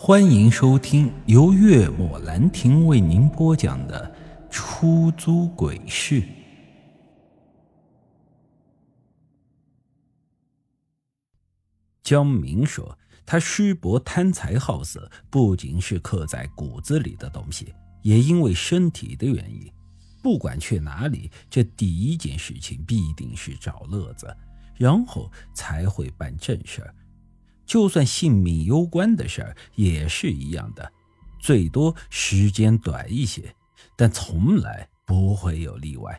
欢迎收听由月末兰亭为您播讲的《出租鬼市》。江明说：“他师伯贪财好色，不仅是刻在骨子里的东西，也因为身体的原因。不管去哪里，这第一件事情必定是找乐子，然后才会办正事儿。”就算性命攸关的事儿也是一样的，最多时间短一些，但从来不会有例外。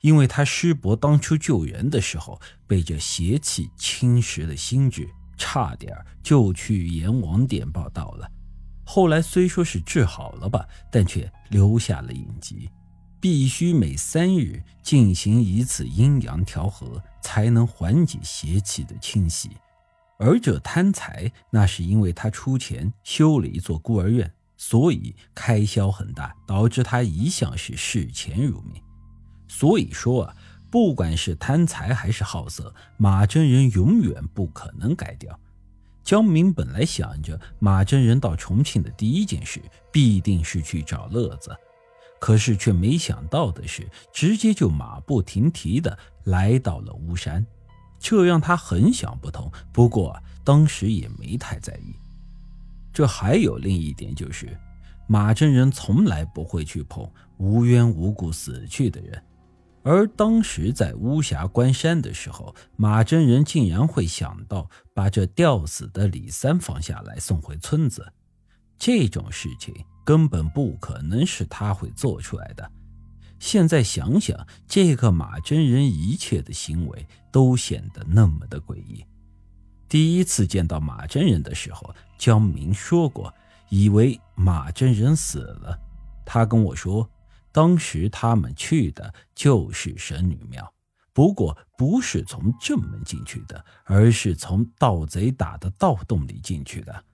因为他师伯当初救人的时候被这邪气侵蚀了心智，差点就去阎王殿报道了。后来虽说是治好了吧，但却留下了隐疾，必须每三日进行一次阴阳调和，才能缓解邪气的侵袭。而这贪财，那是因为他出钱修了一座孤儿院，所以开销很大，导致他一向是视钱如命。所以说啊，不管是贪财还是好色，马真人永远不可能改掉。江明本来想着马真人到重庆的第一件事必定是去找乐子，可是却没想到的是，直接就马不停蹄的来到了巫山。这让他很想不通，不过当时也没太在意。这还有另一点就是，马真人从来不会去碰无缘无故死去的人，而当时在巫峡关山的时候，马真人竟然会想到把这吊死的李三放下来送回村子，这种事情根本不可能是他会做出来的。现在想想，这个马真人一切的行为都显得那么的诡异。第一次见到马真人的时候，江明说过，以为马真人死了。他跟我说，当时他们去的就是神女庙，不过不是从正门进去的，而是从盗贼打的盗洞里进去的。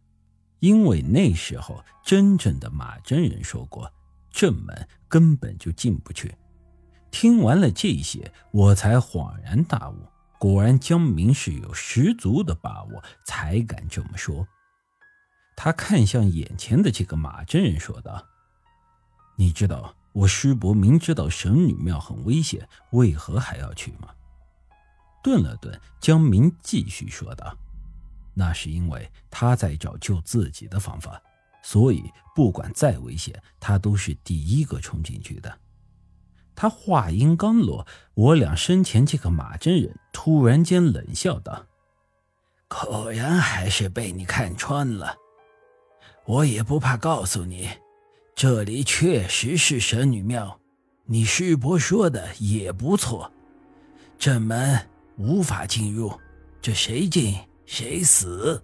因为那时候真正的马真人说过。正门根本就进不去。听完了这些，我才恍然大悟。果然，江明是有十足的把握才敢这么说。他看向眼前的这个马真人，说道：“你知道我师伯明知道神女庙很危险，为何还要去吗？”顿了顿，江明继续说道：“那是因为他在找救自己的方法。”所以，不管再危险，他都是第一个冲进去的。他话音刚落，我俩身前这个马真人突然间冷笑道：“果然还是被你看穿了。我也不怕告诉你，这里确实是神女庙。你师伯说的也不错，正门无法进入，这谁进谁死。”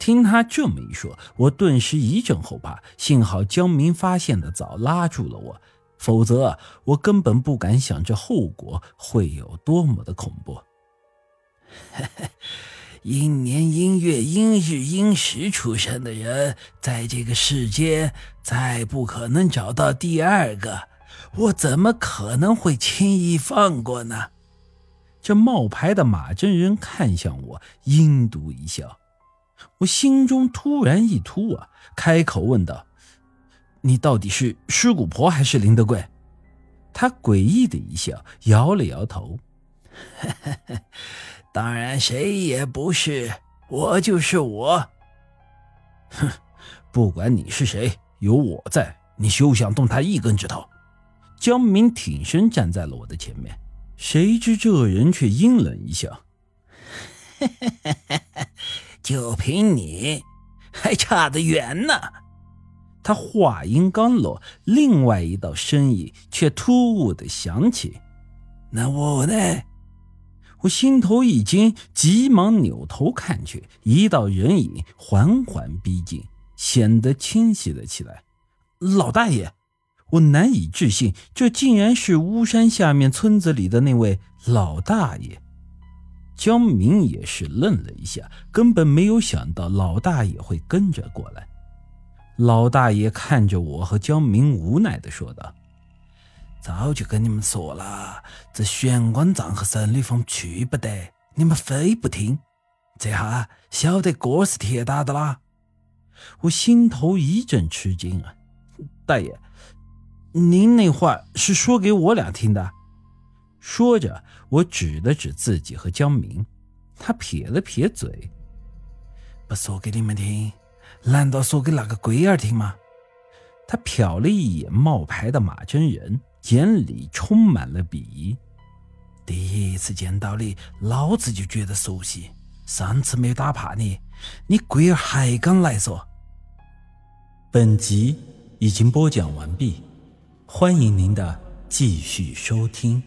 听他这么一说，我顿时一阵后怕。幸好江明发现的早，拉住了我，否则我根本不敢想这后果会有多么的恐怖。阴年阴月阴日阴时出生的人，在这个世间再不可能找到第二个，我怎么可能会轻易放过呢？这冒牌的马真人看向我，阴毒一笑。我心中突然一突啊，开口问道：“你到底是尸骨婆还是林德贵？”他诡异的一笑，摇了摇头：“ 当然谁也不是，我就是我。”哼，不管你是谁，有我在，你休想动他一根指头。江明挺身站在了我的前面，谁知这人却阴冷一笑：“嘿嘿嘿嘿嘿。”就凭你，还差得远呢。他话音刚落，另外一道声音却突兀的响起：“那我呢？”我心头一惊，急忙扭头看去，一道人影缓缓逼近，显得清晰了起来。老大爷，我难以置信，这竟然是巫山下面村子里的那位老大爷。江明也是愣了一下，根本没有想到老大爷会跟着过来。老大爷看着我和江明，无奈的说道：“早就跟你们说了，这玄关杖和神力峰去不得，你们非不听。这下晓得锅是铁打的啦。我心头一阵吃惊啊！大爷，您那话是说给我俩听的？说着，我指了指自己和江明，他撇了撇嘴，不说给你们听，难道说给那个龟儿听吗？他瞟了一眼冒牌的马真人，眼里充满了鄙夷。第一次见到你，老子就觉得熟悉。上次没打怕你，你龟儿还敢来说？本集已经播讲完毕，欢迎您的继续收听。